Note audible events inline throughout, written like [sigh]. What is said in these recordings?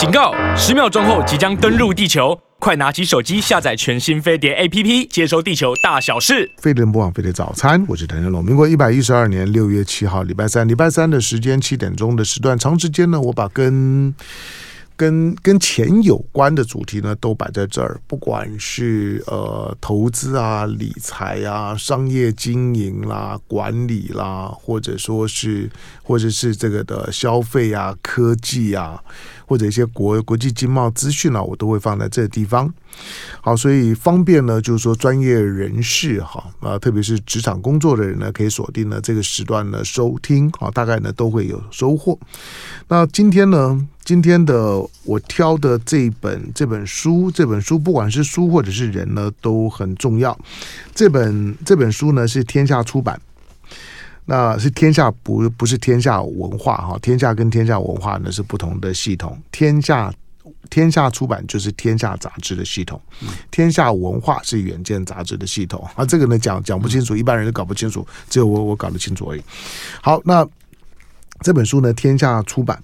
警告！十秒钟后即将登陆地球，快拿起手机下载全新飞碟 APP，接收地球大小事。飞碟播网飞碟早餐，我是谭天龙。民国一百一十二年六月七号，礼拜三，礼拜三的时间七点钟的时段，长时间呢，我把跟。跟跟钱有关的主题呢，都摆在这儿，不管是呃投资啊、理财啊、商业经营啦、管理啦，或者说是或者是这个的消费啊、科技啊。或者一些国国际经贸资讯呢，我都会放在这个地方。好，所以方便呢，就是说专业人士哈啊，特别是职场工作的人呢，可以锁定呢这个时段呢收听啊，大概呢都会有收获。那今天呢，今天的我挑的这本这本书，这本书不管是书或者是人呢，都很重要。这本这本书呢是天下出版。那是天下不不是天下文化哈，天下跟天下文化呢是不同的系统。天下天下出版就是天下杂志的系统，天下文化是远见杂志的系统。啊，这个呢讲讲不清楚，一般人都搞不清楚，只有我我搞得清楚而已。好，那这本书呢，天下出版，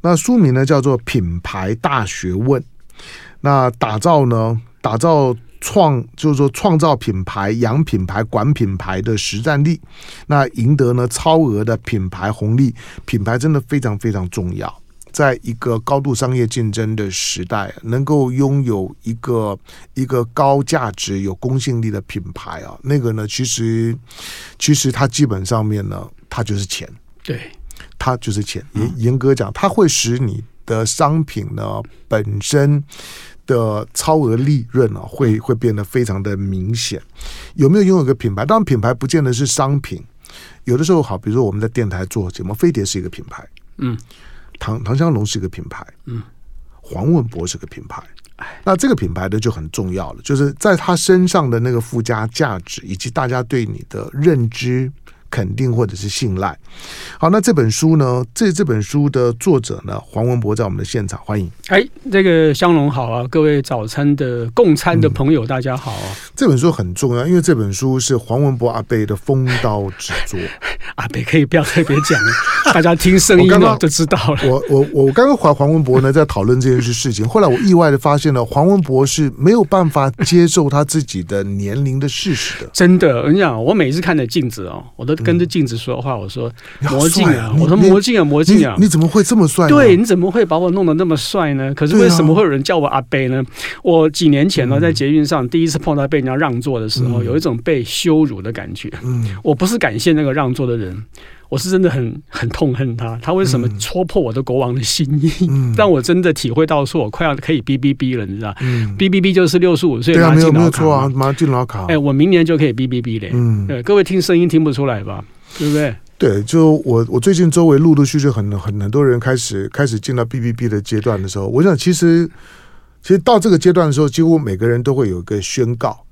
那书名呢叫做《品牌大学问》，那打造呢打造。创就是说创造品牌、养品牌、管品牌的实战力，那赢得呢超额的品牌红利。品牌真的非常非常重要，在一个高度商业竞争的时代，能够拥有一个一个高价值、有公信力的品牌啊，那个呢，其实其实它基本上面呢，它就是钱，对，它就是钱。严严格讲，它会使你的商品呢本身。的超额利润啊，会会变得非常的明显。有没有拥有一个品牌？当然，品牌不见得是商品。有的时候，好，比如说我们在电台做节目，飞碟是一个品牌，嗯，唐唐香龙是一个品牌，嗯，黄文博是个品牌。那这个品牌的就很重要了，就是在他身上的那个附加价值，以及大家对你的认知。肯定或者是信赖。好，那这本书呢？这这本书的作者呢？黄文博在我们的现场，欢迎。哎，这个香龙好啊，各位早餐的共餐的朋友，大家好这本书很重要，因为这本书是黄文博阿贝的封刀之作。[laughs] 阿贝可以不要特别讲，[laughs] 大家听声音呢就知道了。我我我刚刚和黄文博呢在讨论这件事事情，后来我意外的发现了黄文博是没有办法接受他自己的年龄的事实的。真的，我跟你讲，我每次看着镜子哦，我都。跟着镜子说话，我说魔镜啊，我说魔镜啊，魔镜啊，你怎么会这么帅？对，你怎么会把我弄得那么帅呢？可是为什么会有人叫我阿贝呢？我几年前呢，在捷运上第一次碰到被人家让座的时候，有一种被羞辱的感觉。我不是感谢那个让座的人，我是真的很很痛恨他，他为什么戳破我的国王的心意，[laughs] 让我真的体会到说我快要可以 B B B 了，你知道？嗯，B B B 就是六十五岁拿敬老卡，拿敬老卡。哎，我明年就可以 B B B 嘞。嗯，各位听声音听不出来吧？对不对？对，就我我最近周围陆陆续续很很很多人开始开始进到 B B B 的阶段的时候，我想其实其实到这个阶段的时候，几乎每个人都会有一个宣告，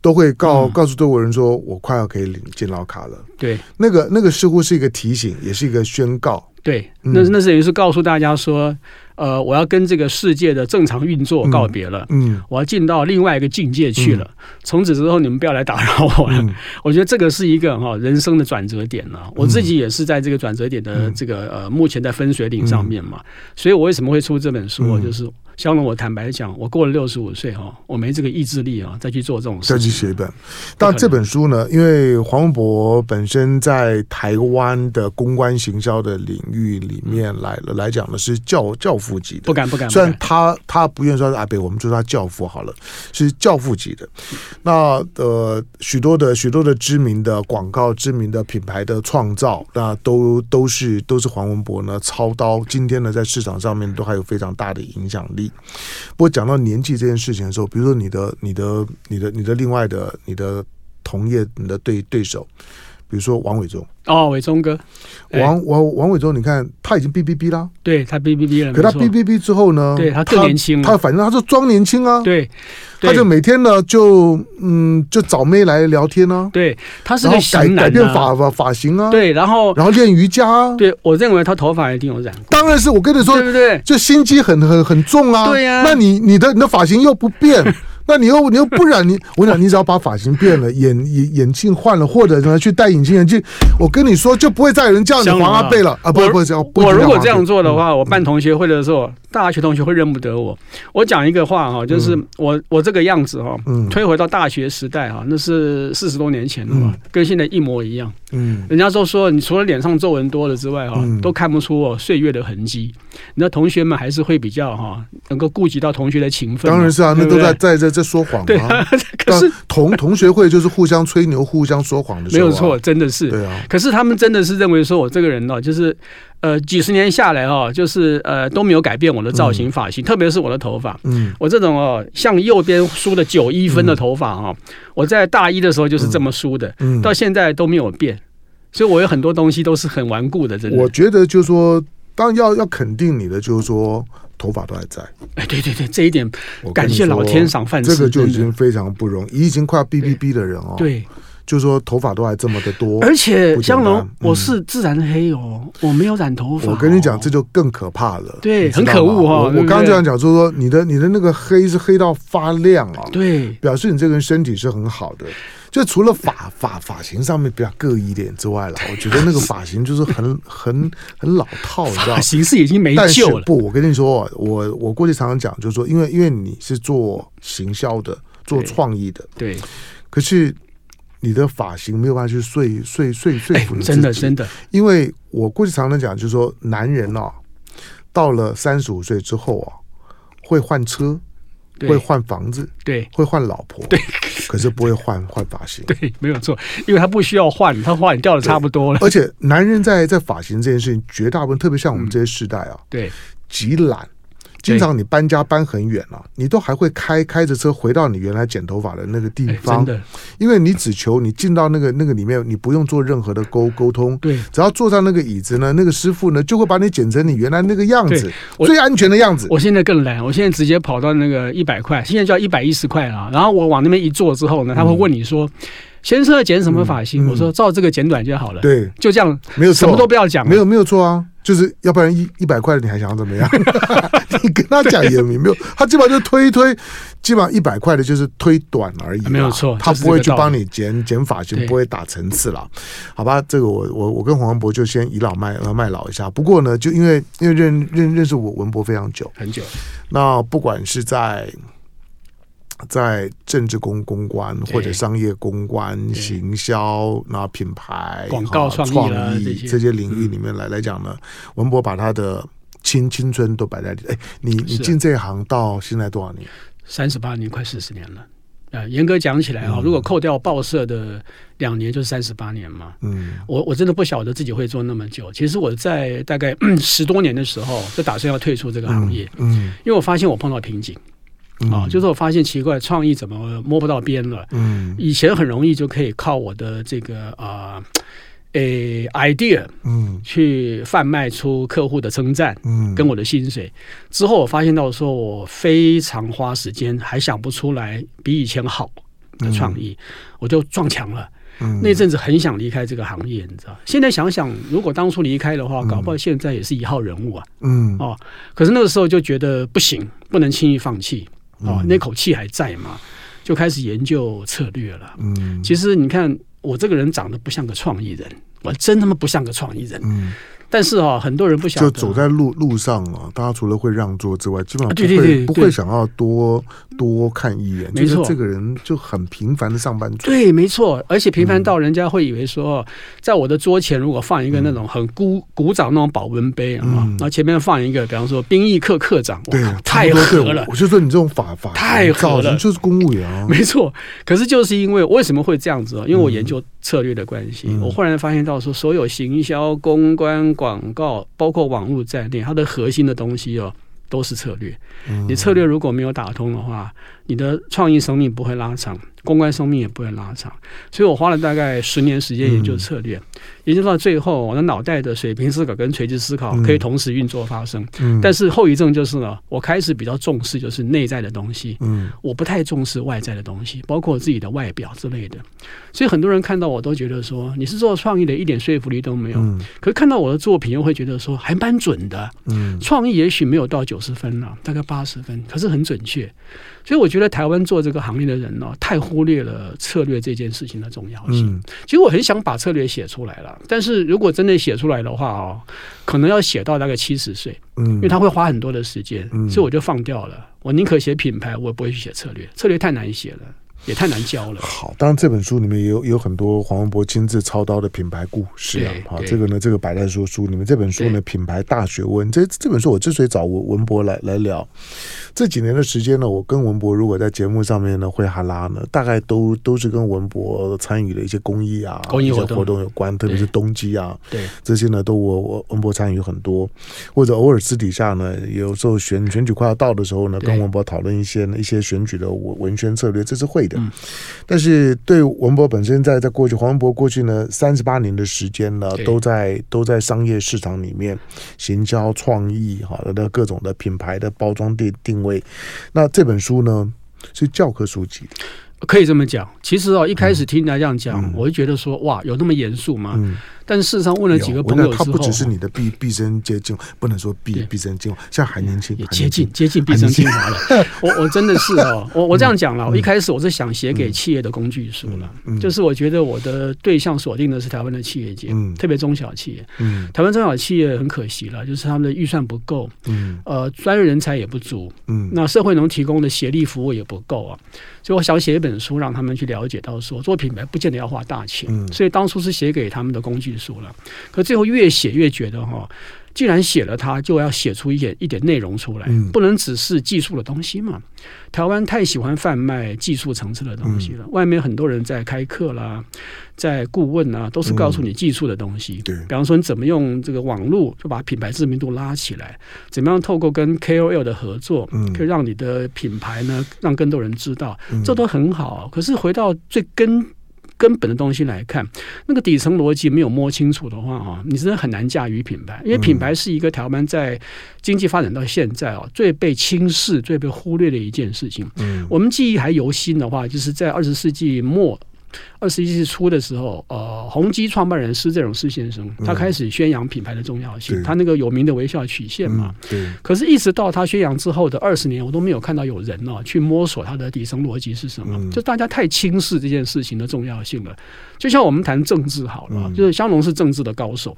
都会告、嗯、告诉中国人说，我快要可以领敬老卡了。对，那个那个似乎是一个提醒，也是一个宣告。对，那那是等于是告诉大家说。呃，我要跟这个世界的正常运作告别了，嗯，嗯，我要进到另外一个境界去了。嗯、从此之后，你们不要来打扰我了。嗯、我觉得这个是一个哈人生的转折点了。嗯、我自己也是在这个转折点的这个呃，目前在分水岭上面嘛，嗯、所以我为什么会出这本书，嗯、就是。肖龙，我坦白讲，我过了六十五岁哈，我没这个意志力啊，再去做这种事。再去写一本，但这本书呢，因为黄文博本身在台湾的公关行销的领域里面来了来讲呢，是教教父级的。不敢不敢，虽然他他不愿意说是阿北，我们就说他教父好了，是教父级的。那呃，许多的许多的知名的广告、知名的品牌的创造，那都都是都是黄文博呢操刀。今天呢，在市场上面都还有非常大的影响力。不过讲到年纪这件事情的时候，比如说你的、你的、你的、你的另外的、你的同业、你的对对手，比如说王伟忠。哦，伟忠哥，王王王伟忠，你看他已经 B B B 啦，对他 B B B 了，可他 B B B 之后呢，对他更年轻，他反正他就装年轻啊，对，他就每天呢就嗯就找妹来聊天啊，对，他是个改改变发发发型啊，对，然后然后练瑜伽，对我认为他头发一定有染，当然是我跟你说，对不对？就心机很很很重啊，对呀，那你你的你的发型又不变。那你又你又不然你，[laughs] 我讲你只要把发型变了，眼眼眼镜换了，或者呢去戴隐形眼镜，我跟你说就不会再有人叫你黄阿贝了啊！不不这样，我如果这样做的话，我办同学会的时候，大学同学会认不得我。我讲一个话哈，就是我我这个样子哈，推回到大学时代哈，那是四十多年前了嘛，跟现在一模一样。嗯，人家都说你除了脸上皱纹多了之外哈，都看不出我岁月的痕迹。那同学们还是会比较哈，能够顾及到同学的情分。当然是啊，那都在在在在说谎。对啊，[laughs] 可是同同学会就是互相吹牛、互相说谎的。没有错，真的是。对啊。可是他们真的是认为说我这个人呢，就是呃几十年下来哦，就是呃都没有改变我的造型、发型，特别是我的头发。嗯。我这种哦，向右边梳的九一分的头发哈，我在大一的时候就是这么梳的，到现在都没有变。所以我有很多东西都是很顽固的，真的。我觉得就是说。当然要要肯定你的，就是说头发都还在。哎，对对对，这一点，感谢老天赏饭吃，这个就已经非常不容易，已经快要哔哔哔的人哦。对，就是说头发都还这么的多，而且香龙，我是自然黑哦，我没有染头发。我跟你讲，这就更可怕了。对，很可恶哈。我刚刚这样讲，就是说你的你的那个黑是黑到发亮啊，对，表示你这个人身体是很好的。就除了发发发型上面比较各异一点之外了，我觉得那个发型就是很 [laughs] 很很老套，你知道？发型是已经没救了。不，我跟你说，我我过去常常讲，就是说，因为因为你是做行销的，做创意的，对。对，可是你的发型没有办法去说说说说服你真的真的。因为我过去常常讲，就是说，男人哦，到了三十五岁之后啊，会换车。会换房子，对，会换老婆，对，可是不会换换发型，[laughs] 对，没有错，因为他不需要换，他换掉的差不多了。而且男人在在发型这件事情，绝大部分特别像我们这些世代啊，对，极懒。经常你搬家搬很远了，你都还会开开着车回到你原来剪头发的那个地方，真的，因为你只求你进到那个那个里面，你不用做任何的沟沟通，对，只要坐上那个椅子呢，那个师傅呢就会把你剪成你原来那个样子，最安全的样子。我现在更懒，我现在直接跑到那个一百块，现在就要一百一十块了，然后我往那边一坐之后呢，他会问你说。先生要剪什么发型？我说照这个剪短就好了。对，就这样，没有什么都不要讲。没有没有错啊，就是要不然一一百块你还想要怎么样？[laughs] 你跟他讲也没有，他基本上就推一推，基本上一百块的就是推短而已，没有错。他不会去帮你剪剪发型，不会打层次了，好吧？这个我我我跟黄文博就先倚老卖卖老一下。不过呢，就因为因为认认认识我文博非常久很久，那不管是在。在政治公公关或者商业公关、行销、然后品牌、广告创意这些领域里面来来讲呢，文博把他的青青春都摆在里。哎，你你进这一行到现在多少年？三十八年，快四十年了。呃，严格讲起来啊，如果扣掉报社的两年，就是三十八年嘛。嗯，我我真的不晓得自己会做那么久。其实我在大概十多年的时候就打算要退出这个行业。嗯，因为我发现我碰到瓶颈。啊，就是我发现奇怪，创意怎么摸不到边了？嗯，以前很容易就可以靠我的这个啊，诶、呃、idea，嗯，去贩卖出客户的称赞，嗯，跟我的薪水。之后我发现到说，我非常花时间，还想不出来比以前好的创意，我就撞墙了。嗯，那阵子很想离开这个行业，你知道？现在想想，如果当初离开的话，搞不好现在也是一号人物啊。嗯，哦，可是那个时候就觉得不行，不能轻易放弃。哦，那口气还在嘛？就开始研究策略了。嗯，其实你看，我这个人长得不像个创意人，我真他妈不像个创意人。嗯。但是啊，很多人不想就走在路路上啊，大家除了会让座之外，基本上不会不会想要多多看一眼。没错，这个人就很平凡的上班族。对，没错，而且平凡到人家会以为说，在我的桌前如果放一个那种很古古早那种保温杯啊，然后前面放一个，比方说兵役课课长，对，太合了。我就说你这种法法太合了，就是公务员啊。没错，可是就是因为为什么会这样子啊？因为我研究策略的关系，我忽然发现到说，所有行销公关。广告包括网络在内，它的核心的东西哦，都是策略。你策略如果没有打通的话，你的创意生命不会拉长。公关寿命也不会拉长。所以我花了大概十年时间研究策略，嗯、研究到最后，我的脑袋的水平思考跟垂直思考可以同时运作发生。嗯、但是后遗症就是呢，我开始比较重视就是内在的东西，嗯，我不太重视外在的东西，包括我自己的外表之类的。所以很多人看到我都觉得说，你是做创意的，一点说服力都没有。嗯、可是看到我的作品，又会觉得说还蛮准的。嗯，创意也许没有到九十分了，大概八十分，可是很准确。所以我觉得台湾做这个行业的人呢，太忽略了策略这件事情的重要性。嗯、其实我很想把策略写出来了，但是如果真的写出来的话哦，可能要写到大概七十岁，嗯，因为他会花很多的时间，嗯、所以我就放掉了。我宁可写品牌，我也不会去写策略，策略太难写了。也太难教了。好，当然这本书里面也有有很多黄文博亲自操刀的品牌故事啊。好，这个呢，这个摆在说书里面。这本书呢，品牌大学问。这这本书我之所以找文文博来来聊，这几年的时间呢，我跟文博如果在节目上面呢会哈拉呢，大概都都是跟文博参与的一些公益啊、公益一些活动有关，特别是冬季啊，对这些呢都我我文博参与很多，或者偶尔私底下呢，有时候选选举快要到的时候呢，跟文博讨论一些一些选举的文文宣策略，这是会的。嗯。但是对文博本身，在在过去，黄文博过去呢三十八年的时间呢，都在都在商业市场里面行销创意好的各种的品牌的包装定定位。那这本书呢是教科书籍，可以这么讲。其实哦，一开始听人家这样讲，嗯、我就觉得说哇，有那么严肃吗？嗯但事实上，问了几个朋友之后，他不只是你的毕毕生接近，不能说毕毕生精华，现在还年轻，也接近接近毕生精华了。我我真的是哦，[laughs] 我我这样讲了，我一开始我是想写给企业的工具书了，就是我觉得我的对象锁定的是台湾的企业界，特别中小企业。台湾中小企业很可惜了，就是他们的预算不够，呃，专业人才也不足，那社会能提供的协力服务也不够啊。所以我想写一本书，让他们去了解到说，做品牌不见得要花大钱。所以当初是写给他们的工具书了，可最后越写越觉得哈，既然写了它，就要写出一点一点内容出来，不能只是技术的东西嘛。台湾太喜欢贩卖技术层次的东西了，外面很多人在开课啦，在顾问啊，都是告诉你技术的东西。对，比方说你怎么用这个网络就把品牌知名度拉起来，怎么样透过跟 KOL 的合作，可以让你的品牌呢让更多人知道，这都很好。可是回到最根。根本的东西来看，那个底层逻辑没有摸清楚的话啊，你真的很难驾驭品牌。因为品牌是一个台湾在经济发展到现在啊最被轻视、最被忽略的一件事情。嗯，我们记忆还犹新的话，就是在二十世纪末。二十一世纪初的时候，呃，宏基创办人施振荣施先生，他开始宣扬品牌的重要性。嗯、他那个有名的微笑曲线嘛，嗯、可是，一直到他宣扬之后的二十年，我都没有看到有人呢、啊、去摸索他的底层逻辑是什么。嗯、就大家太轻视这件事情的重要性了。就像我们谈政治好了，嗯、就是香农是政治的高手。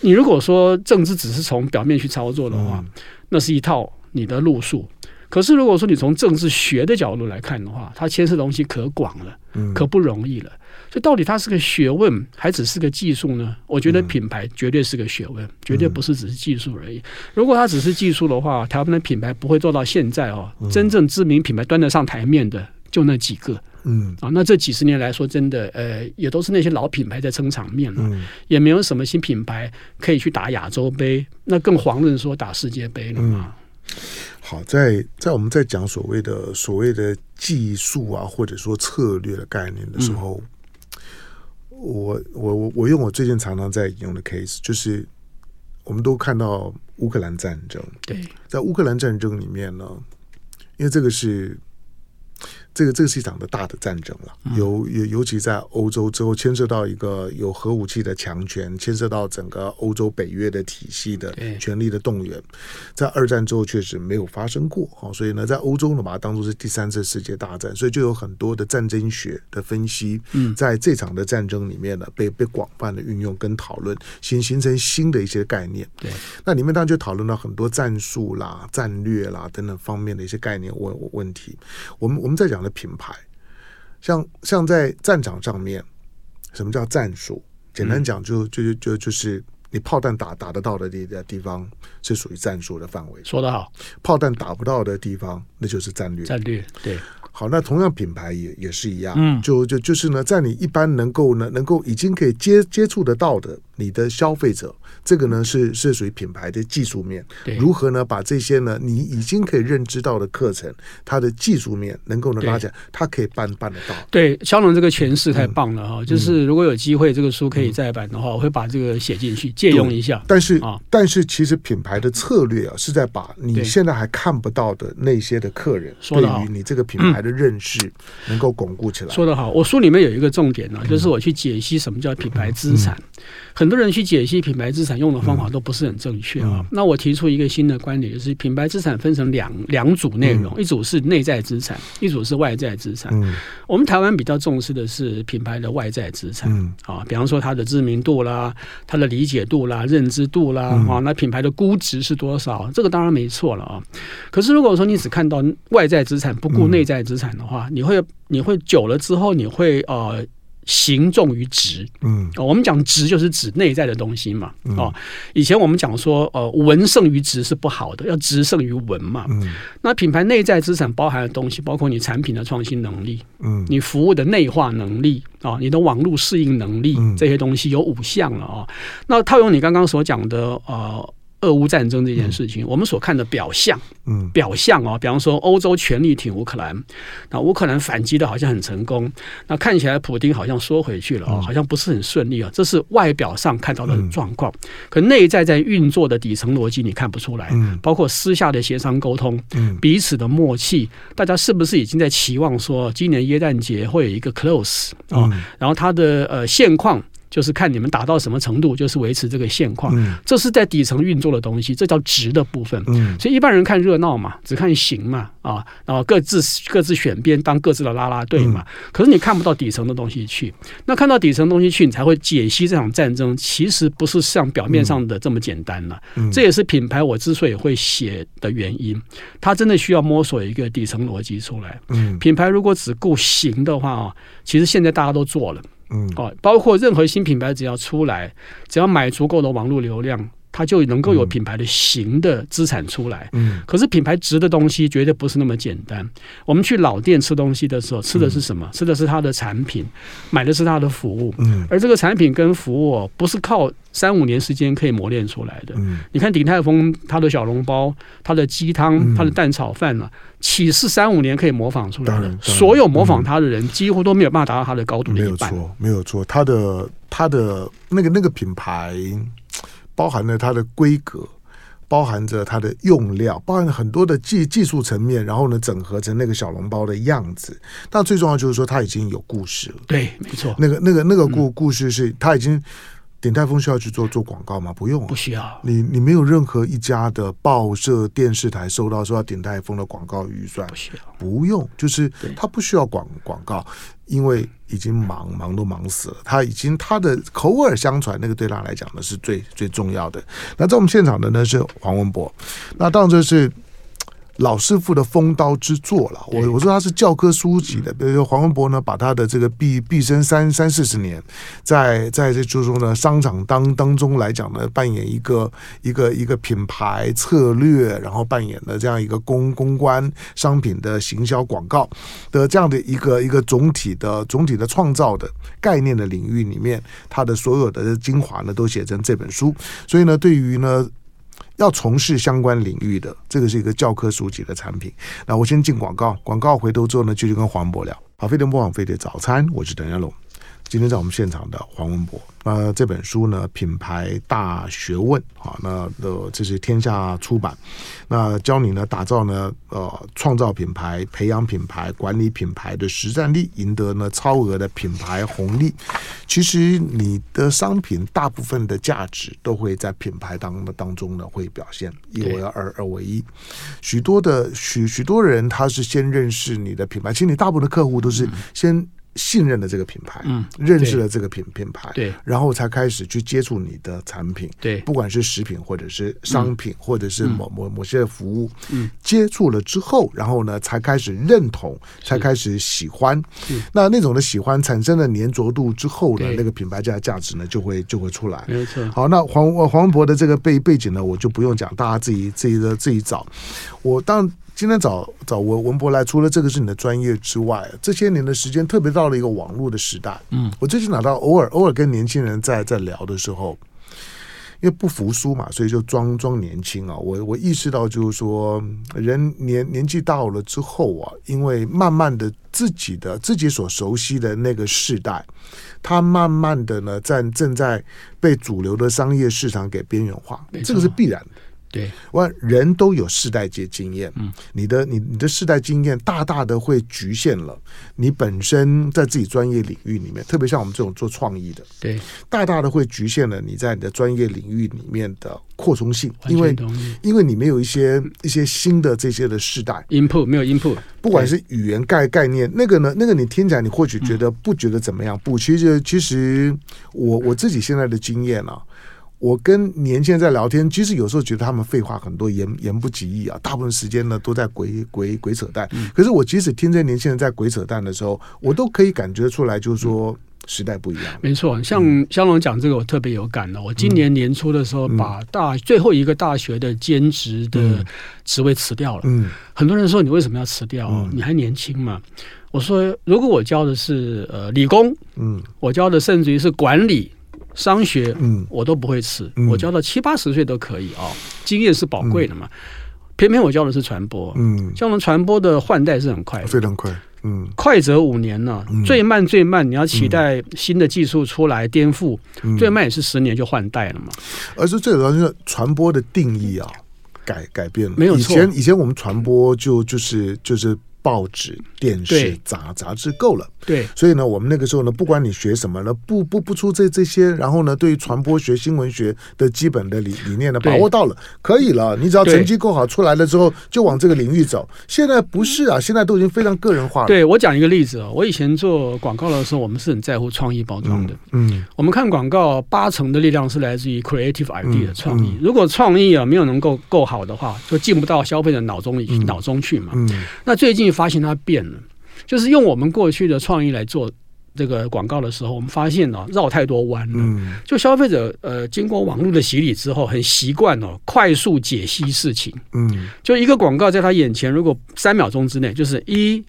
你如果说政治只是从表面去操作的话，嗯、那是一套你的路数。可是，如果说你从政治学的角度来看的话，它牵涉的东西可广了，可不容易了。所以，到底它是个学问，还只是个技术呢？我觉得品牌绝对是个学问，绝对不是只是技术而已。如果它只是技术的话，台湾的品牌不会做到现在哦。真正知名品牌端得上台面的就那几个，嗯啊，那这几十年来说，真的呃，也都是那些老品牌在撑场面了，也没有什么新品牌可以去打亚洲杯，那更遑论说打世界杯了嘛。好，在在我们在讲所谓的所谓的技术啊，或者说策略的概念的时候，嗯、我我我我用我最近常常在引用的 case，就是我们都看到乌克兰战争。对，在乌克兰战争里面呢，因为这个是。这个这个是一场的大的战争了，尤尤尤其在欧洲之后，牵涉到一个有核武器的强权，牵涉到整个欧洲北约的体系的权力的动员，在二战之后确实没有发生过哈，所以呢，在欧洲呢把它当做是第三次世界大战，所以就有很多的战争学的分析，在这场的战争里面呢被被广泛的运用跟讨论，形形成新的一些概念。对，那里面当然就讨论到很多战术啦、战略啦等等方面的一些概念问问题。我们我们在讲。的品牌，像像在战场上面，什么叫战术？简单讲，就就就就就是你炮弹打打得到的地的地方是属于战术的范围。说得好，炮弹打不到的地方，那就是战略。战略对。好，那同样品牌也也是一样。嗯，就就就是呢，在你一般能够呢能够已经可以接接触得到的你的消费者。这个呢是是属于品牌的技术面，如何呢把这些呢你已经可以认知到的课程，它的技术面能够呢拉起来，它可以办办得到。对，肖龙这个诠释太棒了哈！嗯、就是如果有机会这个书可以再版的话，嗯、我会把这个写进去借用一下。但是啊，但是其实品牌的策略啊是在把你现在还看不到的那些的客人，对于你这个品牌的认识能够巩固起来。说得好，我书里面有一个重点呢，就是我去解析什么叫品牌资产。很多人去解析品牌资产。用的方法都不是很正确啊。那我提出一个新的观点，就是品牌资产分成两两组内容，一组是内在资产，一组是外在资产。我们台湾比较重视的是品牌的外在资产啊，比方说它的知名度啦，它的理解度啦，认知度啦啊，那品牌的估值是多少？这个当然没错了啊。可是如果说你只看到外在资产，不顾内在资产的话，你会你会久了之后，你会呃。行重于质，嗯，我们讲质就是指内在的东西嘛，哦，以前我们讲说，呃，文胜于质是不好的，要质胜于文嘛，嗯，那品牌内在资产包含的东西，包括你产品的创新能力，嗯，你服务的内化能力，啊，你的网络适应能力，这些东西有五项了啊，那套用你刚刚所讲的，呃。俄乌战争这件事情，我们所看的表象，嗯，表象啊，比方说欧洲全力挺乌克兰，那乌克兰反击的好像很成功，那看起来普丁好像缩回去了啊，好像不是很顺利啊，这是外表上看到的状况，可内在在运作的底层逻辑你看不出来，包括私下的协商沟通，彼此的默契，大家是不是已经在期望说今年耶诞节会有一个 close 啊，然后它的呃现况。就是看你们打到什么程度，就是维持这个现况。嗯、这是在底层运作的东西，这叫值的部分。嗯、所以一般人看热闹嘛，只看形嘛，啊，然后各自各自选边当各自的拉拉队嘛。嗯、可是你看不到底层的东西去，那看到底层东西去，你才会解析这场战争其实不是像表面上的这么简单了。嗯、这也是品牌我之所以会写的原因，它真的需要摸索一个底层逻辑出来。嗯、品牌如果只顾形的话啊，其实现在大家都做了。嗯，哦，包括任何新品牌只要出来，只要买足够的网络流量。它就能够有品牌的形的资产出来，嗯，可是品牌值的东西绝对不是那么简单。我们去老店吃东西的时候，吃的是什么？吃的是它的产品，买的是它的服务，嗯，而这个产品跟服务不是靠三五年时间可以磨练出来的。嗯，你看鼎泰丰它的小笼包、它的鸡汤、它的蛋炒饭呢，岂是三五年可以模仿出来的？所有模仿它的人几乎都没有办法达到它的高度的一半。没有错，没有错，它的它的那个那个品牌。包含了它的规格，包含着它的用料，包含了很多的技技术层面，然后呢，整合成那个小笼包的样子。但最重要就是说，它已经有故事了。对，没错。那个、那个、那个故故事是，它已经。鼎泰丰需要去做做广告吗？不用、啊，不需要。你你没有任何一家的报社、电视台收到说要鼎泰丰的广告预算，不需要，不用，就是他不需要广广告，因为已经忙忙都忙死了。他已经他的口耳相传，那个对他来讲呢是最最重要的。那在我们现场的呢是黄文博，那当然这是。老师傅的风刀之作了，我我说他是教科书级的。比如说黄文博呢，把他的这个毕毕生三三四十年，在在这就是说呢，商场当当中来讲呢，扮演一个一个一个品牌策略，然后扮演了这样一个公公关商品的行销广告的这样的一个一个总体的总体的创造的概念的领域里面，他的所有的精华呢，都写成这本书。所以呢，对于呢。要从事相关领域的，这个是一个教科书级的产品。那我先进广告，广告回头之后呢，继续跟黄渤聊。好，非得不枉费的早餐，我是邓家龙。今天在我们现场的黄文博，那这本书呢，品牌大学问啊，那呃，这是天下出版，那教你呢打造呢呃创造品牌、培养品牌、管理品牌的实战力，赢得呢超额的品牌红利。其实你的商品大部分的价值都会在品牌当的当中呢会表现，一为二，二为一。许多的许许多人他是先认识你的品牌，其实你大部分的客户都是先。信任了这个品牌，嗯，认识了这个品品牌，对，然后才开始去接触你的产品，对，不管是食品或者是商品，或者是某某某些服务，嗯，接触了之后，然后呢，才开始认同，才开始喜欢，那那种的喜欢产生了粘着度之后呢，那个品牌价价值呢就会就会出来，没错。好，那黄黄文博的这个背背景呢，我就不用讲，大家自己自己的自己找。我当。今天找找文文博来，除了这个是你的专业之外，这些年的时间，特别到了一个网络的时代。嗯，我最近拿到偶尔偶尔跟年轻人在在聊的时候。因为不服输嘛，所以就装装年轻啊。我我意识到就是说，人年年纪大了之后啊，因为慢慢的自己的自己所熟悉的那个世代，他慢慢的呢在正在被主流的商业市场给边缘化，这个是必然的。对，我人都有世代界经验，嗯，你的你你的世代经验大大的会局限了你本身在自己专业领域里面，特别像我们这种做创意的，对，大大的会局限了你在你的专业领域里面的扩充性，因为因为你没有一些一些新的这些的世代。input 没有 input，不管是语言概概念那个呢，那个你听起来你或许觉得不觉得怎么样，不，其实其实我我自己现在的经验啊。我跟年轻人在聊天，其实有时候觉得他们废话很多，言言不及义啊。大部分时间呢都在鬼鬼鬼扯淡。可是我即使听这些年轻人在鬼扯淡的时候，我都可以感觉出来，就是说时代不一样。没错，像香龙讲这个，我特别有感的。我今年年初的时候，把大最后一个大学的兼职的职位辞掉了。嗯，很多人说你为什么要辞掉？你还年轻嘛？我说，如果我教的是呃理工，嗯，我教的甚至于是管理。商学，嗯，我都不会吃，嗯、我教到七八十岁都可以啊、哦，经验是宝贵的嘛。嗯、偏偏我教的是传播，嗯，像我们传播的换代是很快的，非常快，嗯，快则五年呢，嗯、最慢最慢你要期待新的技术出来颠覆，嗯、最慢也是十年就换代了嘛。而是最主要是传播的定义啊，改改变了，没有错。以前以前我们传播就就是就是。报纸、电视、杂杂志够了，对，所以呢，我们那个时候呢，不管你学什么呢，不不不出这这些，然后呢，对于传播学、新闻学的基本的理理念呢，把握到了，可以了。你只要成绩够好，出来了之后就往这个领域走。现在不是啊，现在都已经非常个人化了。对，我讲一个例子啊，我以前做广告的时候，我们是很在乎创意包装的。嗯，我们看广告，八成的力量是来自于 creative idea 的创意。如果创意啊没有能够够好的话，就进不到消费者脑中里脑中去嘛。嗯，那最近。发现它变了，就是用我们过去的创意来做这个广告的时候，我们发现呢、哦、绕太多弯了。嗯、就消费者呃经过网络的洗礼之后，很习惯哦快速解析事情。嗯，就一个广告在他眼前，如果三秒钟之内就是一、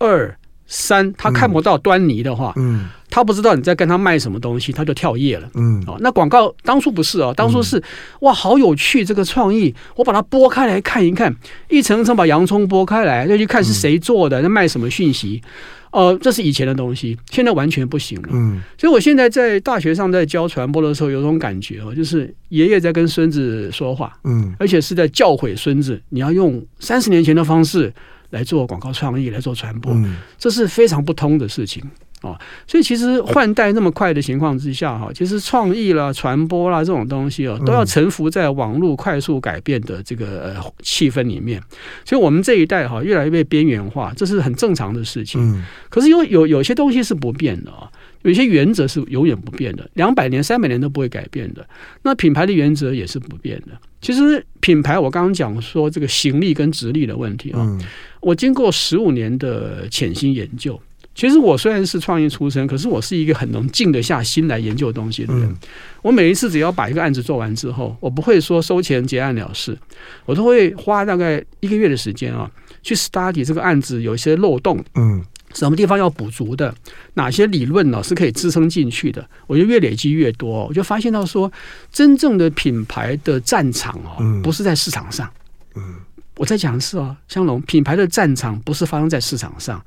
二、三，他看不到端倪的话，嗯。嗯他不知道你在跟他卖什么东西，他就跳页了。嗯，哦，那广告当初不是哦，当初是、嗯、哇，好有趣这个创意，我把它剥开来看一看，一层一层把洋葱剥开来，再去看是谁做的，在、嗯、卖什么讯息。呃，这是以前的东西，现在完全不行了。嗯，所以我现在在大学上在教传播的时候，有种感觉哦，就是爷爷在跟孙子说话，嗯，而且是在教诲孙子，你要用三十年前的方式来做广告创意，来做传播，嗯、这是非常不通的事情。哦，所以其实换代那么快的情况之下，哈，其实创意啦、传播啦这种东西哦，都要臣服在网络快速改变的这个呃气氛里面。所以，我们这一代哈越来越边缘化，这是很正常的事情。嗯。可是有有有些东西是不变的啊，有些原则是永远不变的，两百年、三百年都不会改变的。那品牌的原则也是不变的。其实品牌，我刚刚讲说这个行力跟直力的问题啊，我经过十五年的潜心研究。其实我虽然是创业出身，可是我是一个很能静得下心来研究东西的人。嗯、我每一次只要把一个案子做完之后，我不会说收钱结案了事，我都会花大概一个月的时间啊，去 study 这个案子有一些漏洞，嗯，什么地方要补足的，哪些理论呢是可以支撑进去的。我就越累积越多，我就发现到说，真正的品牌的战场哦，不是在市场上。嗯，我在讲的是哦，香龙品牌的战场不是发生在市场上。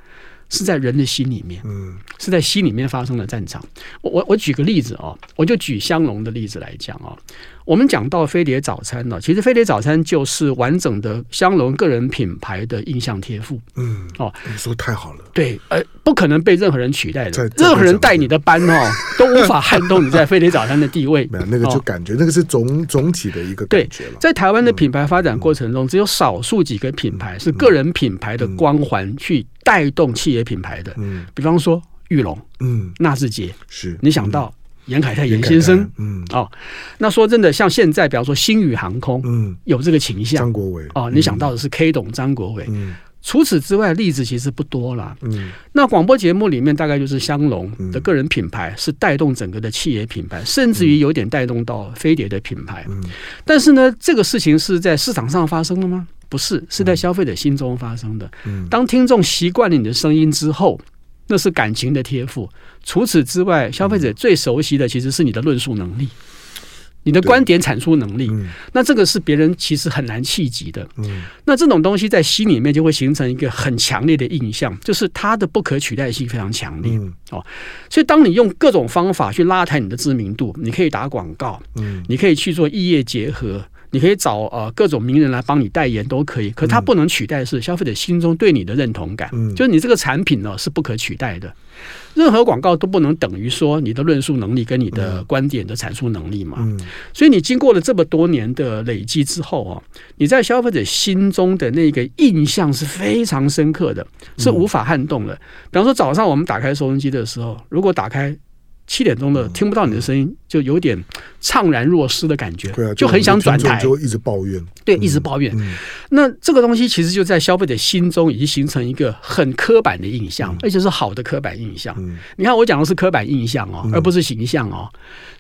是在人的心里面，嗯，是在心里面发生的战场。我我我举个例子哦，我就举香龙的例子来讲哦。我们讲到飞碟早餐呢，其实飞碟早餐就是完整的香龙个人品牌的印象贴附。嗯，哦，你说太好了。对，呃，不可能被任何人取代的，任何人带你的班哦，[laughs] 都无法撼动你在飞碟早餐的地位。没有那个就感觉，那个是总总体的一个感觉了。在台湾的品牌发展过程中，只有少数几个品牌是个人品牌的光环去带动企业品牌的。嗯，比方说玉龙，嗯，纳智捷，是。你想到。严凯泰严先生，嗯，哦，那说真的，像现在，比方说星宇航空，嗯，有这个倾向，张国伟，哦，你想到的是 K 董张国伟，嗯，除此之外，例子其实不多了，嗯，那广播节目里面大概就是香龙的个人品牌是带动整个的企业品牌，甚至于有点带动到飞碟的品牌，嗯，但是呢，这个事情是在市场上发生的吗？不是，是在消费者心中发生的。当听众习惯了你的声音之后，那是感情的贴附。除此之外，消费者最熟悉的其实是你的论述能力。你的观点产出能力，嗯、那这个是别人其实很难企及的。嗯、那这种东西在心里面就会形成一个很强烈的印象，就是它的不可取代性非常强烈。嗯、哦，所以当你用各种方法去拉抬你的知名度，你可以打广告，嗯、你可以去做异业结合，你可以找呃各种名人来帮你代言都可以。可它不能取代的是消费者心中对你的认同感，嗯、就是你这个产品呢是不可取代的。任何广告都不能等于说你的论述能力跟你的观点的阐述能力嘛。嗯，所以你经过了这么多年的累积之后啊，你在消费者心中的那个印象是非常深刻的，是无法撼动的。比方说早上我们打开收音机的时候，如果打开。七点钟的听不到你的声音，就有点怅然若失的感觉，就很想转台，就一直抱怨，对，一直抱怨。那这个东西其实就在消费者心中已经形成一个很刻板的印象，而且是好的刻板印象。你看我讲的是刻板印象哦，而不是形象哦。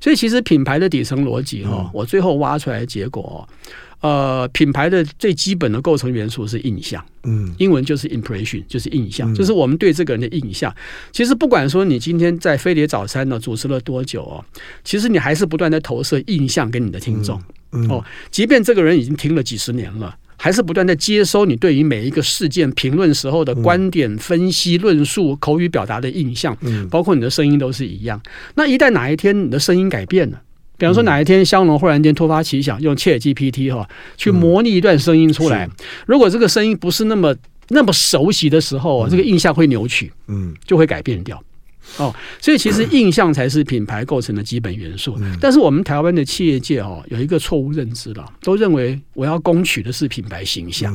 所以其实品牌的底层逻辑哦，我最后挖出来的结果。呃，品牌的最基本的构成元素是印象，嗯，英文就是 impression，就是印象，嗯、就是我们对这个人的印象。其实不管说你今天在飞碟早餐呢主持了多久哦，其实你还是不断在投射印象给你的听众，嗯嗯、哦，即便这个人已经听了几十年了，还是不断在接收你对于每一个事件评论时候的观点分析、论述、口语表达的印象，嗯，包括你的声音都是一样。那一旦哪一天你的声音改变了，比方说，哪一天香农忽然间突发奇想，用 ChatGPT 哈去模拟一段声音出来。如果这个声音不是那么那么熟悉的时候，这个印象会扭曲，嗯，就会改变掉。哦，所以其实印象才是品牌构成的基本元素。但是我们台湾的企业界哦，有一个错误认知了，都认为我要攻取的是品牌形象，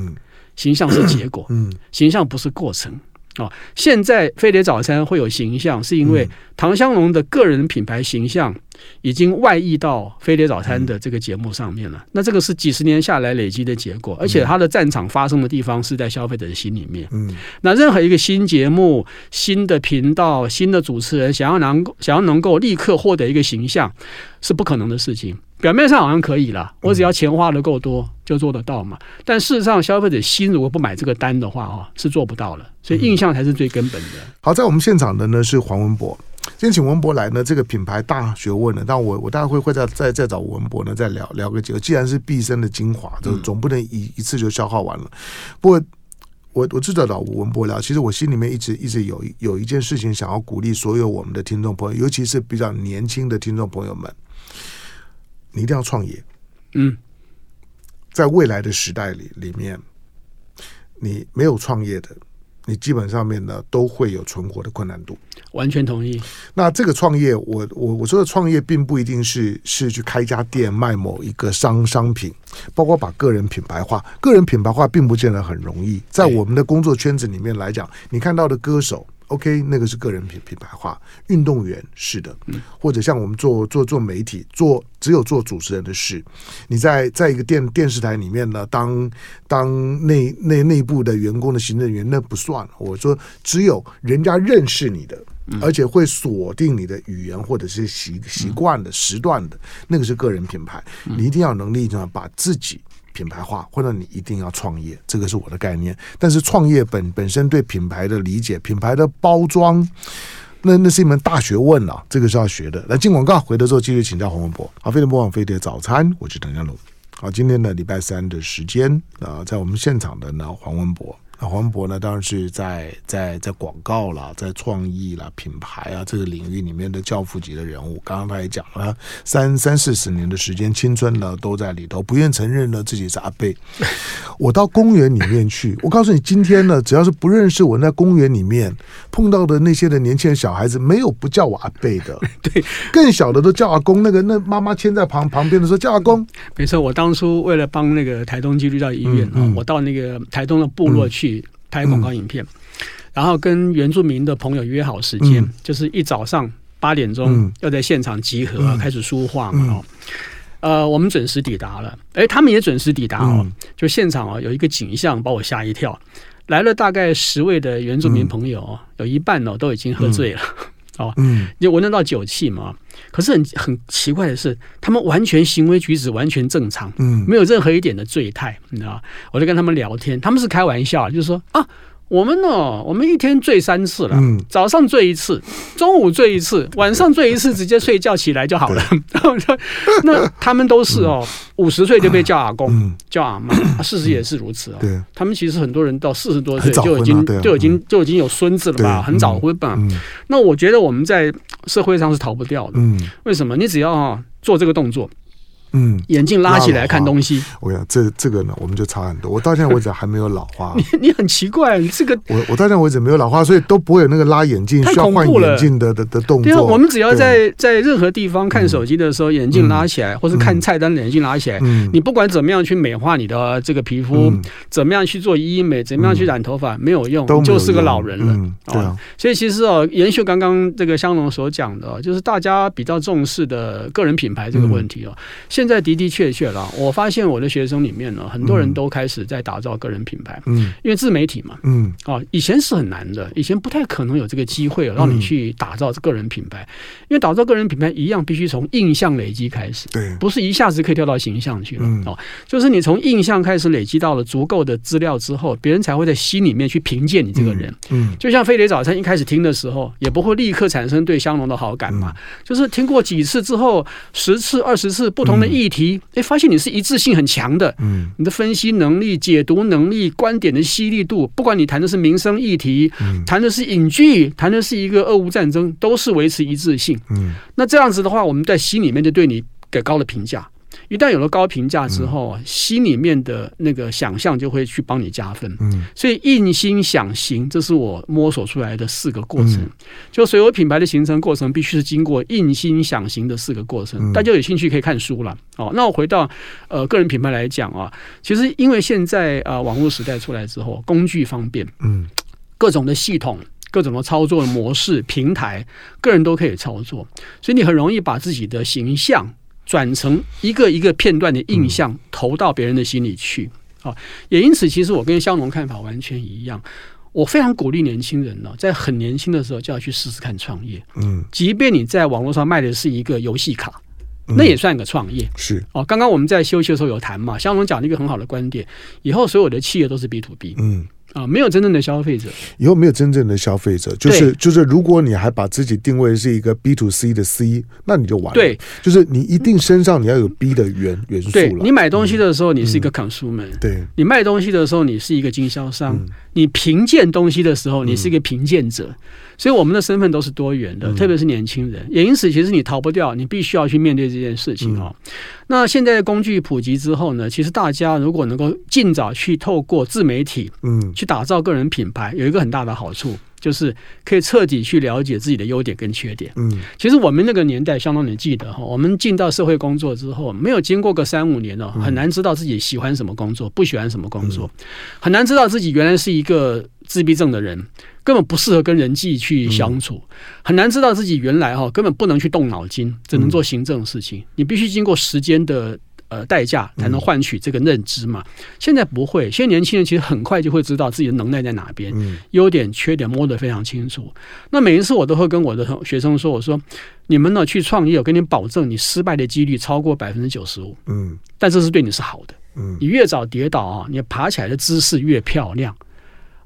形象是结果，嗯，形象不是过程。哦，现在飞碟早餐会有形象，是因为唐香龙的个人品牌形象已经外溢到飞碟早餐的这个节目上面了。嗯、那这个是几十年下来累积的结果，而且它的战场发生的地方是在消费者的心里面。嗯，那任何一个新节目、新的频道、新的主持人，想要能想要能够立刻获得一个形象，是不可能的事情。表面上好像可以了，我只要钱花的够多就做得到嘛。但事实上，消费者心如果不买这个单的话，哈，是做不到了。所以印象才是最根本的。好，在我们现场的呢是黄文博，今天请文博来呢，这个品牌大学问呢，但我我大概会会再再再找文博呢再聊聊个几个。既然是毕生的精华，就总不能一一次就消耗完了。不过我我知道找文博聊，其实我心里面一直一直有有一件事情想要鼓励所有我们的听众朋友，尤其是比较年轻的听众朋友们。你一定要创业，嗯，在未来的时代里里面，你没有创业的，你基本上面呢都会有存活的困难度。完全同意。那这个创业，我我我说的创业，并不一定是是去开一家店卖某一个商商品，包括把个人品牌化。个人品牌化并不见得很容易，在我们的工作圈子里面来讲，你看到的歌手。OK，那个是个人品品牌化，运动员是的，或者像我们做做做媒体，做只有做主持人的事。你在在一个电电视台里面呢，当当内内内部的员工的行政员，那不算。我说只有人家认识你的，而且会锁定你的语言或者是习习惯的时段的，那个是个人品牌。你一定要有能力呢，把自己。品牌化，或者你一定要创业，这个是我的概念。但是创业本本身对品牌的理解、品牌的包装，那那是一门大学问啊，这个是要学的。来进广告，回头之后继续请教黄文博。好，飞碟播放飞碟早餐，我是邓家龙。好，今天的礼拜三的时间啊、呃，在我们现场的呢，黄文博。那黄渤呢，当然是在在在广告啦，在创意啦、品牌啊这个领域里面的教父级的人物。刚刚他也讲了，三三四十年的时间，青春呢都在里头，不愿承认呢自己是阿贝。我到公园里面去，我告诉你，今天呢，只要是不认识我，在公园里面碰到的那些的年轻人、小孩子，没有不叫我阿贝的。[laughs] 对，更小的都叫阿公。那个那妈妈牵在旁旁边的时候叫阿公。没错，我当初为了帮那个台东基督教医院啊，嗯嗯、我到那个台东的部落去。拍广告影片，然后跟原住民的朋友约好时间，就是一早上八点钟要在现场集合，开始说话嘛。哦，呃，我们准时抵达了，哎，他们也准时抵达哦。就现场啊，有一个景象把我吓一跳，来了大概十位的原住民朋友，有一半哦都已经喝醉了。[laughs] 哦，嗯，就闻得到酒气嘛。可是很很奇怪的是，他们完全行为举止完全正常，嗯，没有任何一点的醉态，你知道？我就跟他们聊天，他们是开玩笑，就是说啊。我们呢，我们一天醉三次了，嗯、早上醉一次，中午醉一次，晚上醉一次，直接睡觉起来就好了。[laughs] 那他们都是哦，五十岁就被叫阿公、嗯、叫阿妈，[coughs] 事实也是如此哦。他们其实很多人到四十多岁就已经、啊、就已经就已经有孙子了吧，很早婚吧。那我觉得我们在社会上是逃不掉的。嗯、为什么？你只要啊做这个动作。嗯，眼镜拉起来看东西。我讲这这个呢，我们就差很多。我到现在为止还没有老花。[laughs] 你你很奇怪，你这个我我到现在为止没有老花，所以都不会有那个拉眼镜需要换眼镜的的的动作。对啊，我们只要在在任何地方看手机的时候，眼镜拉起来，或是看菜单的眼镜拉起来，你不管怎么样去美化你的这个皮肤，怎么样去做医美，怎么样去染头发，没有用，就是个老人了。对啊，所以其实哦，延续刚刚这个香农所讲的，就是大家比较重视的个人品牌这个问题哦。现在的的确确了，我发现我的学生里面呢，很多人都开始在打造个人品牌。嗯，因为自媒体嘛，嗯，哦，以前是很难的，以前不太可能有这个机会让你去打造个人品牌。因为打造个人品牌一样必须从印象累积开始，对，不是一下子可以跳到形象去了。哦，就是你从印象开始累积到了足够的资料之后，别人才会在心里面去评鉴你这个人。嗯，就像飞碟早餐一开始听的时候，也不会立刻产生对香农的好感嘛，就是听过几次之后，十次、二十次不同的议题。哎，发现你是一致性很强的，嗯，你的分析能力、解读能力、观点的犀利度，不管你谈的是民生议题，嗯，谈的是影剧，谈的是一个俄乌战争，都是维持一致性，嗯，那这样子的话，我们在心里面就对你给高了评价。一旦有了高评价之后，嗯、心里面的那个想象就会去帮你加分。嗯，所以印心想行，这是我摸索出来的四个过程。嗯、就所有品牌的形成过程，必须是经过印心想行的四个过程。嗯、大家有兴趣可以看书了。哦，那我回到呃个人品牌来讲啊，其实因为现在啊、呃、网络时代出来之后，工具方便，嗯，各种的系统、各种的操作模式、平台，个人都可以操作，所以你很容易把自己的形象。转成一个一个片段的印象，投到别人的心里去啊！也因此，其实我跟香农看法完全一样。我非常鼓励年轻人呢，在很年轻的时候就要去试试看创业。嗯，即便你在网络上卖的是一个游戏卡，那也算个创业。是哦，刚刚我们在休息的时候有谈嘛，香农讲了一个很好的观点：以后所有的企业都是 B to B。嗯。啊，没有真正的消费者，以后没有真正的消费者，就是就是，如果你还把自己定位是一个 B to C 的 C，那你就完了。对，就是你一定身上你要有 B 的元元素了。你买东西的时候，你是一个 consumer，嗯。对，你卖东西的时候，你是一个经销商。嗯，你评鉴东西的时候，你是一个评鉴者。嗯，所以我们的身份都是多元的，特别是年轻人。也因此，其实你逃不掉，你必须要去面对这件事情哦。嗯，那现在的工具普及之后呢，其实大家如果能够尽早去透过自媒体，嗯。去打造个人品牌有一个很大的好处，就是可以彻底去了解自己的优点跟缺点。嗯，其实我们那个年代，相当你记得哈，我们进到社会工作之后，没有经过个三五年哦，很难知道自己喜欢什么工作，不喜欢什么工作，很难知道自己原来是一个自闭症的人，根本不适合跟人际去相处，很难知道自己原来哈根本不能去动脑筋，只能做行政的事情。你必须经过时间的。呃，代价才能换取这个认知嘛？嗯、现在不会，现在年轻人其实很快就会知道自己的能耐在哪边，嗯、优点、缺点摸得非常清楚。那每一次我都会跟我的学生说：“我说你们呢去创业，我跟你保证，你失败的几率超过百分之九十五。嗯，但这是对你是好的。嗯，你越早跌倒啊，你爬起来的姿势越漂亮。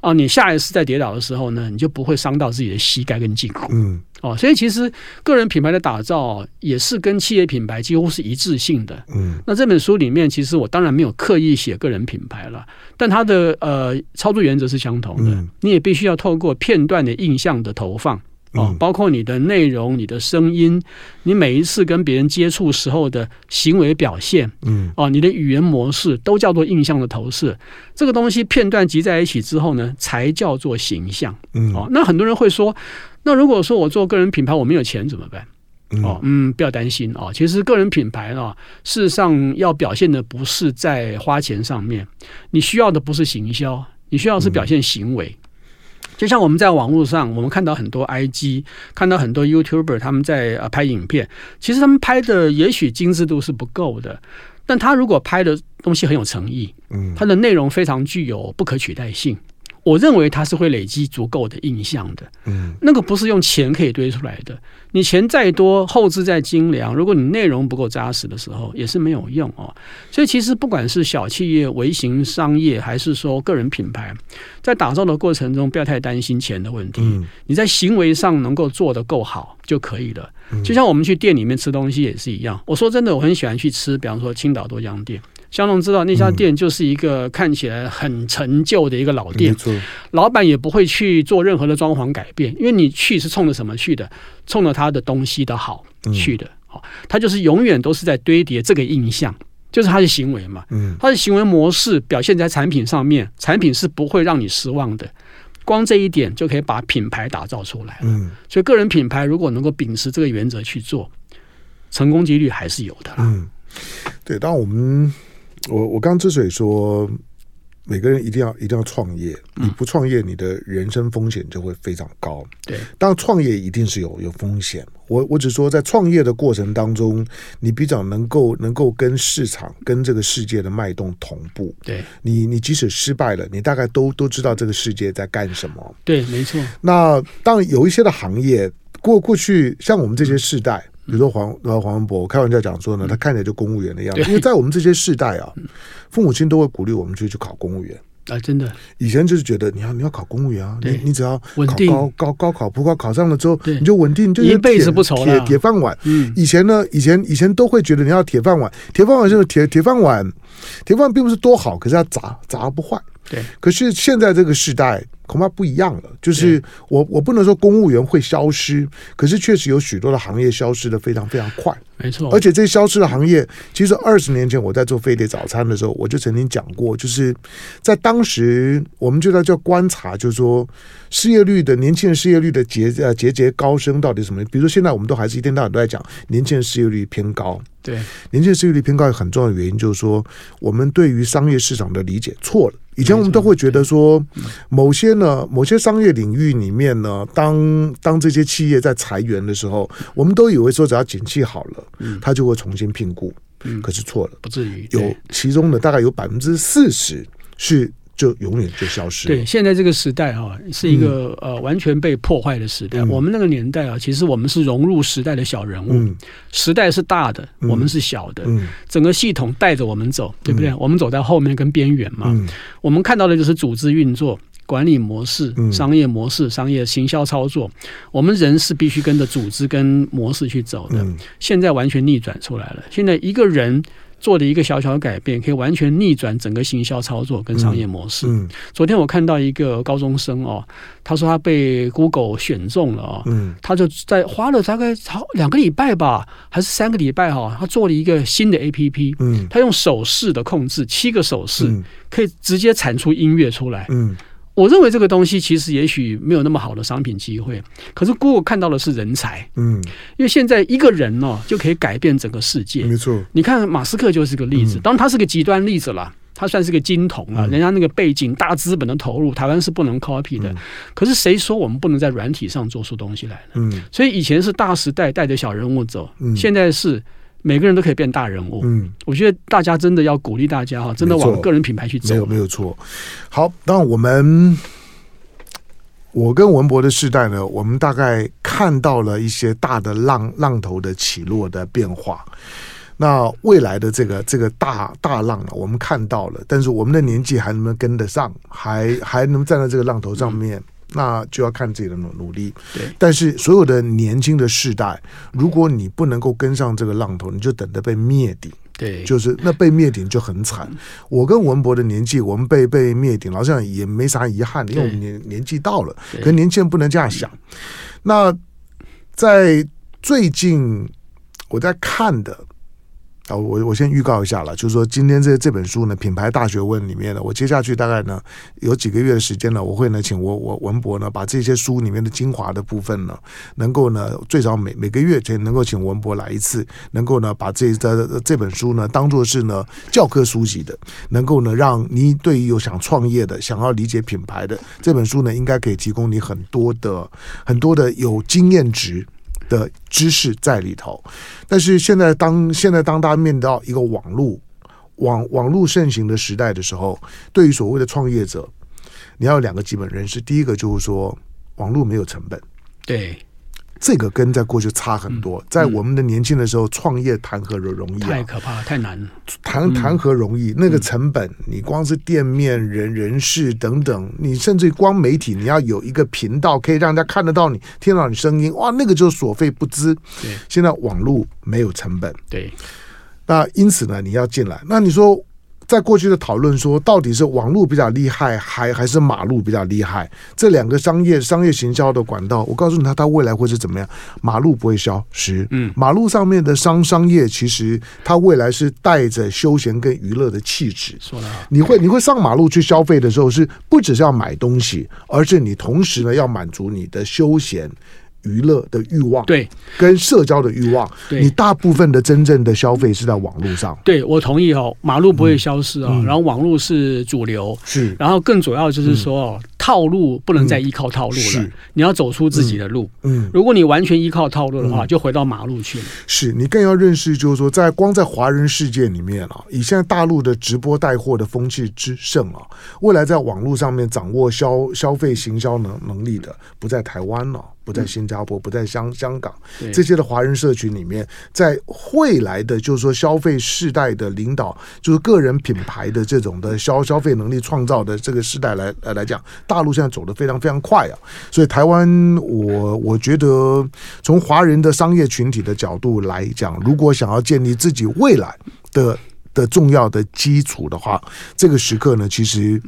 啊，你下一次再跌倒的时候呢，你就不会伤到自己的膝盖跟胫骨。嗯。哦，所以其实个人品牌的打造也是跟企业品牌几乎是一致性的。嗯，那这本书里面，其实我当然没有刻意写个人品牌了，但它的呃操作原则是相同的。嗯，你也必须要透过片段的印象的投放哦，包括你的内容、你的声音、你每一次跟别人接触时候的行为表现，嗯，哦，你的语言模式都叫做印象的投射。这个东西片段集在一起之后呢，才叫做形象。嗯，哦，那很多人会说。那如果说我做个人品牌，我没有钱怎么办？哦，嗯，不要担心哦。其实个人品牌呢，事实上要表现的不是在花钱上面，你需要的不是行销，你需要的是表现行为。就像我们在网络上，我们看到很多 IG，看到很多 YouTuber 他们在呃拍影片，其实他们拍的也许精致度是不够的，但他如果拍的东西很有诚意，嗯，他的内容非常具有不可取代性。我认为它是会累积足够的印象的。嗯，那个不是用钱可以堆出来的。你钱再多，后置再精良，如果你内容不够扎实的时候，也是没有用哦。所以其实不管是小企业、微型商业，还是说个人品牌，在打造的过程中，不要太担心钱的问题。嗯，你在行为上能够做得够好就可以了。就像我们去店里面吃东西也是一样。我说真的，我很喜欢去吃，比方说青岛多江店。香农知道那家店就是一个看起来很陈旧的一个老店，嗯、老板也不会去做任何的装潢改变，因为你去是冲着什么去的？冲着他的东西的好去的，好、嗯，他就是永远都是在堆叠这个印象，就是他的行为嘛，嗯，他的行为模式表现在产品上面，产品是不会让你失望的，光这一点就可以把品牌打造出来了，嗯，所以个人品牌如果能够秉持这个原则去做，成功几率还是有的啦，嗯，对，当我们。我我刚之所以说每个人一定要一定要创业，你不创业，你的人生风险就会非常高。对，当然创业一定是有有风险。我我只说在创业的过程当中，你比较能够能够跟市场跟这个世界的脉动同步。对，你你即使失败了，你大概都都知道这个世界在干什么。对，没错。那当然有一些的行业过过去，像我们这些世代。嗯比如说黄呃黄文博，我开玩笑讲说呢，他看起来就公务员的样子，因为在我们这些世代啊，父母亲都会鼓励我们去去考公务员。啊，真的。以前就是觉得你要你要考公务员啊，你你只要考高高高考普考考上了之后，你就稳定，就一辈子不愁了，铁铁饭碗。以前呢，以前以前都会觉得你要铁饭碗，铁饭碗就是铁铁饭碗，铁饭碗并不是多好，可是它砸砸不坏。对，可是现在这个时代。恐怕不一样了，就是我我不能说公务员会消失，可是确实有许多的行业消失的非常非常快，没错。而且这消失的行业，其实二十年前我在做飞碟早餐的时候，我就曾经讲过，就是在当时我们就在叫观察，就是说失业率的年轻人失业率的节呃节节高升到底什么？比如说现在我们都还是一天到晚都在讲年轻人失业率偏高，对，年轻人失业率偏高很重要的原因就是说我们对于商业市场的理解错了。以前我们都会觉得说，某些呢，某些商业领域里面呢，当当这些企业在裁员的时候，我们都以为说只要景气好了，他就会重新聘雇，可是错了，不至于。有其中的大概有百分之四十是。就永远就消失了。对，现在这个时代哈，是一个、嗯、呃完全被破坏的时代。嗯、我们那个年代啊，其实我们是融入时代的小人物。嗯、时代是大的，我们是小的。嗯、整个系统带着我们走，对不对？嗯、我们走在后面跟边缘嘛。嗯、我们看到的就是组织运作、管理模式、商业模式、商业行销操作。我们人是必须跟着组织跟模式去走的。嗯、现在完全逆转出来了。现在一个人。做的一个小小的改变，可以完全逆转整个行销操作跟商业模式。昨天我看到一个高中生哦，他说他被 Google 选中了哦，嗯、他就在花了大概好两个礼拜吧，还是三个礼拜哈，他做了一个新的 APP，嗯、他用手势的控制，七个手势、嗯、可以直接产出音乐出来。嗯我认为这个东西其实也许没有那么好的商品机会，可是 Google 看到的是人才，嗯，因为现在一个人哦就可以改变整个世界，没错。你看马斯克就是个例子，当然他是个极端例子了，他算是个金童啊，人家那个背景大资本的投入，台湾是不能 copy 的。可是谁说我们不能在软体上做出东西来呢？嗯，所以以前是大时代带着小人物走，现在是。每个人都可以变大人物。嗯，我觉得大家真的要鼓励大家哈，真的往个人品牌去走。没有没有错。好，那我们我跟文博的世代呢，我们大概看到了一些大的浪浪头的起落的变化。那未来的这个这个大大浪啊，我们看到了，但是我们的年纪还能不能跟得上？还还能站在这个浪头上面？嗯那就要看自己的努努力。对，但是所有的年轻的世代，如果你不能够跟上这个浪头，你就等着被灭顶。对，就是那被灭顶就很惨。我跟文博的年纪，我们被被灭顶，好像也没啥遗憾，因为我们年年纪到了。可年轻人不能这样想。那在最近我在看的。啊，我我先预告一下了，就是说今天这这本书呢，《品牌大学问》里面呢，我接下去大概呢有几个月的时间呢，我会呢请我我文博呢把这些书里面的精华的部分呢，能够呢最少每每个月才能够请文博来一次，能够呢把这这这本书呢当做是呢教科书籍的，能够呢让你对于有想创业的、想要理解品牌的这本书呢，应该可以提供你很多的很多的有经验值。的知识在里头，但是现在当现在当大家面到一个网络网网络盛行的时代的时候，对于所谓的创业者，你要有两个基本认识。第一个就是说，网络没有成本。对。这个跟在过去差很多，嗯、在我们的年轻的时候，创业谈何容易啊？太可怕，太难了。谈谈何容易？那个成本，你光是店面、人、人事等等，你甚至光媒体，你要有一个频道，可以让人家看得到你、听到你声音，哇，那个就是所费不貲。对，现在网络没有成本。对，那因此呢，你要进来，那你说。在过去的讨论说，到底是网络比较厉害，还还是马路比较厉害？这两个商业商业行销的管道，我告诉你，它它未来会是怎么样？马路不会消失，嗯，马路上面的商商业，其实它未来是带着休闲跟娱乐的气质。说得好，你会你会上马路去消费的时候，是不只是要买东西，而是你同时呢要满足你的休闲。娱乐的欲望，对，跟社交的欲望，对，你大部分的真正的消费是在网络上。对，我同意哦，马路不会消失啊，然后网络是主流，是，然后更主要就是说，套路不能再依靠套路了，你要走出自己的路。嗯，如果你完全依靠套路的话，就回到马路去了。是你更要认识，就是说，在光在华人世界里面啊，以现在大陆的直播带货的风气之盛啊，未来在网络上面掌握消消费行销能能力的，不在台湾了。不在新加坡，不在香香港这些的华人社群里面，在未来的就是说消费世代的领导，就是个人品牌的这种的消消费能力创造的这个时代来来来讲，大陆现在走得非常非常快啊！所以台湾，我我觉得从华人的商业群体的角度来讲，如果想要建立自己未来的的重要的基础的话，这个时刻呢，其实。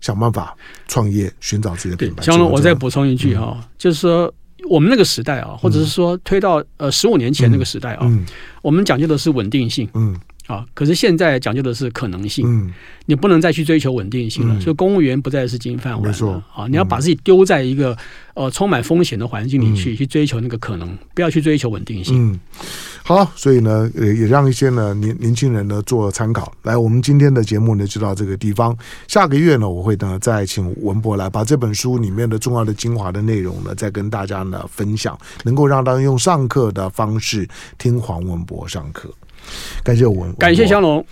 想办法创业，寻找自己的品牌。香龙，我再补充一句哈，嗯、就是说我们那个时代啊，或者是说推到呃十五年前那个时代啊，我们讲究的是稳定性。嗯。啊！可是现在讲究的是可能性，嗯，你不能再去追求稳定性了。所以公务员不再是金饭碗了啊！你要把自己丢在一个呃充满风险的环境里去，去追求那个可能，不要去追求稳定性。嗯，好，所以呢，也也让一些呢年年轻人呢做参考。来，我们今天的节目呢就到这个地方。下个月呢，我会呢再请文博来把这本书里面的重要的精华的内容呢再跟大家呢分享，能够让大家用上课的方式听黄文博上课。感谢我，感谢香龙。